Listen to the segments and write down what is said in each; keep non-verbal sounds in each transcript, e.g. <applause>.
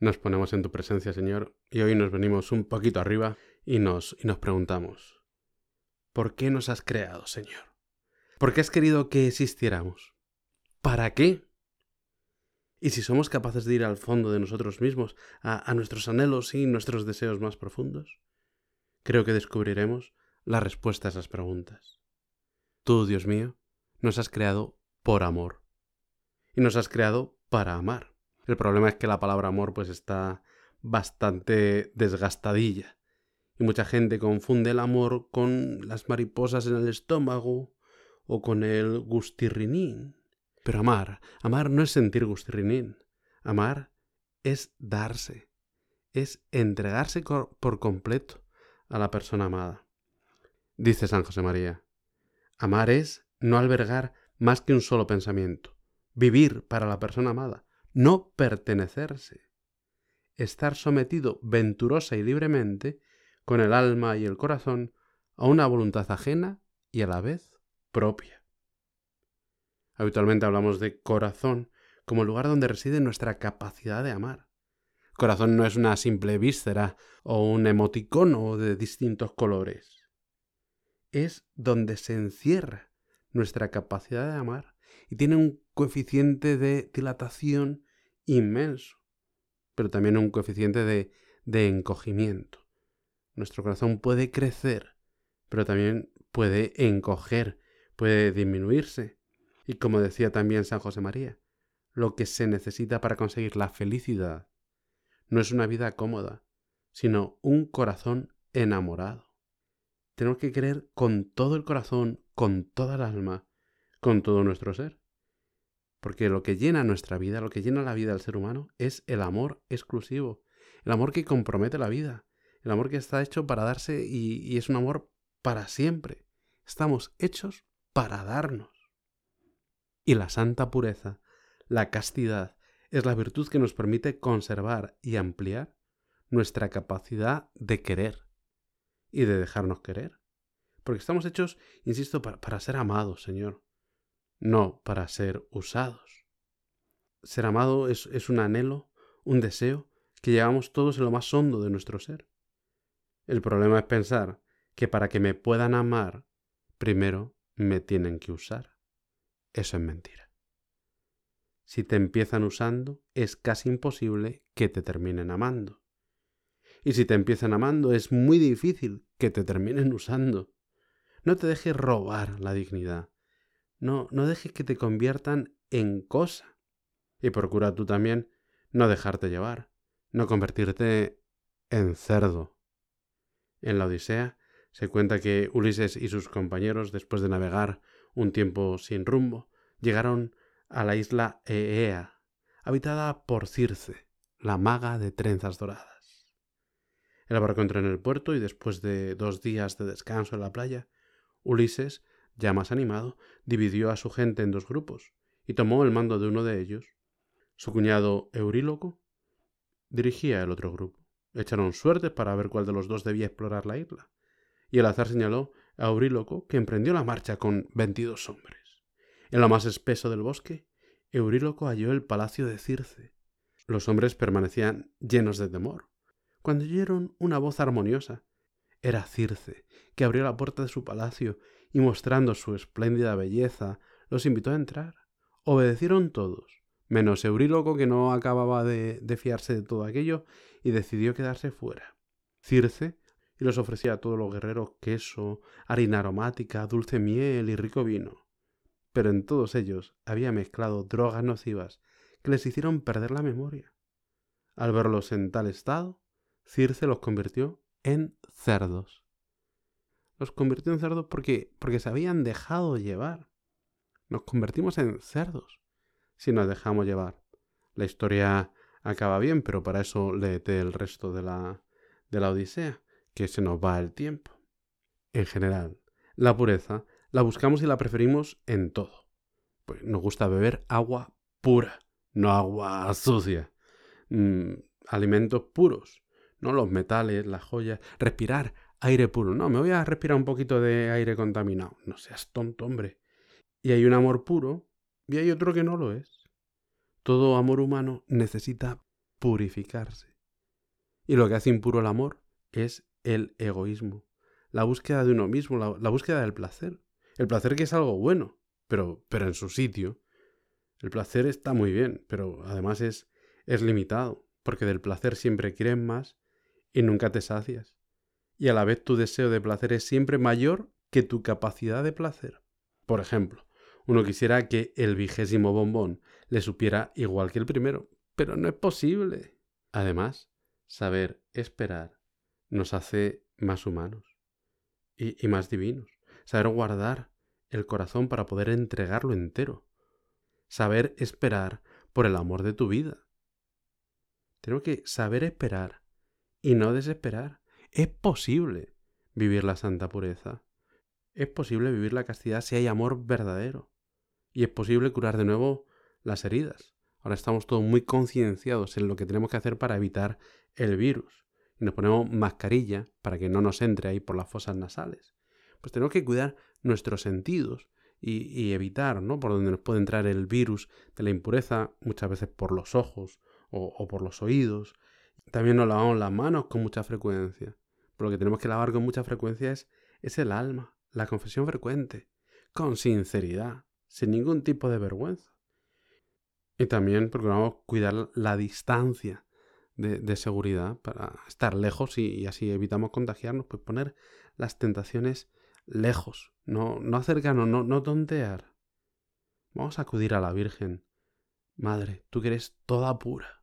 Nos ponemos en tu presencia, Señor, y hoy nos venimos un poquito arriba y nos, y nos preguntamos, ¿por qué nos has creado, Señor? ¿Por qué has querido que existiéramos? ¿Para qué? Y si somos capaces de ir al fondo de nosotros mismos, a, a nuestros anhelos y nuestros deseos más profundos, creo que descubriremos la respuesta a esas preguntas. Tú, Dios mío, nos has creado por amor. Y nos has creado para amar. El problema es que la palabra amor pues está bastante desgastadilla. Y mucha gente confunde el amor con las mariposas en el estómago o con el gustirrinín. Pero amar, amar no es sentir gustirrinín. Amar es darse, es entregarse por completo a la persona amada. Dice San José María, amar es no albergar más que un solo pensamiento, vivir para la persona amada, no pertenecerse, estar sometido venturosa y libremente, con el alma y el corazón, a una voluntad ajena y a la vez propia. Habitualmente hablamos de corazón como lugar donde reside nuestra capacidad de amar. Corazón no es una simple víscera o un emoticono de distintos colores. Es donde se encierra nuestra capacidad de amar y tiene un coeficiente de dilatación inmenso, pero también un coeficiente de, de encogimiento. Nuestro corazón puede crecer, pero también puede encoger, puede disminuirse. Y como decía también San José María, lo que se necesita para conseguir la felicidad no es una vida cómoda, sino un corazón enamorado. Tenemos que creer con todo el corazón, con toda el alma, con todo nuestro ser. Porque lo que llena nuestra vida, lo que llena la vida del ser humano, es el amor exclusivo, el amor que compromete la vida, el amor que está hecho para darse y, y es un amor para siempre. Estamos hechos para darnos. Y la santa pureza, la castidad, es la virtud que nos permite conservar y ampliar nuestra capacidad de querer y de dejarnos querer. Porque estamos hechos, insisto, para, para ser amados, Señor no para ser usados. Ser amado es, es, un anhelo, un deseo que llevamos todos en lo más hondo de nuestro ser. El problema es pensar que para que me puedan amar, primero me tienen que usar. Eso es mentira. Si te empiezan usando, es casi imposible que te terminen amando. Y si te empiezan amando, es muy difícil que te terminen <laughs> usando. No te dejes robar la dignidad. No, no dejes que te conviertan en cosa. Y procura tú también no dejarte llevar, no convertirte en cerdo. En la Odisea se cuenta que Ulises y sus compañeros, después de navegar un tiempo sin rumbo, llegaron a la isla Eea, habitada por Circe, la maga de trenzas doradas. El barco entró en el puerto y después de dos días de descanso en la playa, Ulises ya más animado, dividió a su gente en dos grupos y tomó el mando de uno de ellos. Su cuñado Euríloco dirigía el otro grupo. Echaron suertes para ver cuál de los dos debía explorar la isla, y el azar señaló a Euríloco que emprendió la marcha con veintidós hombres. En lo más espeso del bosque, Euríloco halló el palacio de Circe. Los hombres permanecían llenos de temor, cuando oyeron una voz armoniosa. Era Circe, que abrió la puerta de su palacio y mostrando su espléndida belleza, los invitó a entrar. Obedecieron todos, menos Euríloco que no acababa de, de fiarse de todo aquello y decidió quedarse fuera. Circe y les ofrecía a todos los guerreros queso, harina aromática, dulce miel y rico vino. Pero en todos ellos había mezclado drogas nocivas que les hicieron perder la memoria. Al verlos en tal estado, Circe los convirtió en cerdos los convirtió en cerdos porque, porque se habían dejado llevar. Nos convertimos en cerdos si nos dejamos llevar. La historia acaba bien, pero para eso léete el resto de la, de la Odisea, que se nos va el tiempo. En general, la pureza la buscamos y la preferimos en todo. Pues nos gusta beber agua pura, no agua sucia. Mm, alimentos puros, no los metales, las joyas. Respirar aire puro. No, me voy a respirar un poquito de aire contaminado. No seas tonto, hombre. Y hay un amor puro y hay otro que no lo es. Todo amor humano necesita purificarse. Y lo que hace impuro el amor es el egoísmo, la búsqueda de uno mismo, la, búsqueda del placer. El placer que es algo bueno, pero, pero en su sitio. El placer está muy bien, pero además es, es limitado, porque del placer siempre quieres más y nunca te sacias. Y a la vez tu deseo de placer es siempre mayor que tu capacidad de placer. Por ejemplo, uno quisiera que el vigésimo bombón le supiera igual que el primero, pero no es posible. Además, saber esperar nos hace más humanos y, más divinos. Saber guardar el corazón para poder entregarlo entero. Saber esperar por el amor de tu vida. Tenemos que saber esperar y no desesperar. Es posible vivir la santa pureza. Es posible vivir la castidad si hay amor verdadero. Y es posible curar de nuevo las heridas. Ahora estamos todos muy concienciados en lo que tenemos que hacer para evitar el virus y nos ponemos mascarilla para que no nos entre ahí por las fosas nasales. Pues tenemos que cuidar nuestros sentidos y, evitar, ¿no? Por donde nos puede entrar el virus de la impureza, muchas veces por los ojos o, por los oídos. También nos lavamos las manos con mucha frecuencia. Pero lo que tenemos que lavar con mucha frecuencia es, es el alma, la confesión frecuente, con sinceridad, sin ningún tipo de vergüenza. Y también procuramos cuidar la distancia de, seguridad para estar lejos y, así evitamos contagiarnos, pues poner las tentaciones lejos, no, no acercarnos, no, no tontear. Vamos a acudir a la Virgen. Madre, tú que eres toda pura.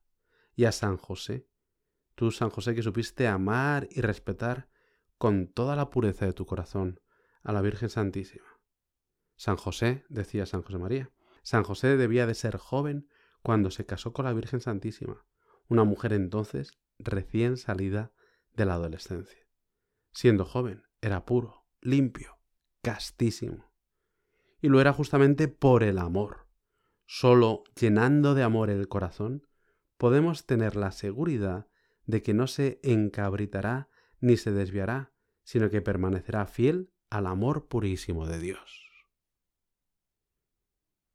Y a San José, tú San José que supiste amar y respetar con toda la pureza de tu corazón a la Virgen Santísima. San José, decía San José María, San José debía de ser joven cuando se casó con la Virgen Santísima, una mujer entonces recién salida de la adolescencia. Siendo joven, era puro, limpio, castísimo. Y lo era justamente por el amor. Solo llenando de amor el corazón, podemos tener la seguridad de que no se encabritará ni se desviará, sino que permanecerá fiel al amor purísimo de Dios.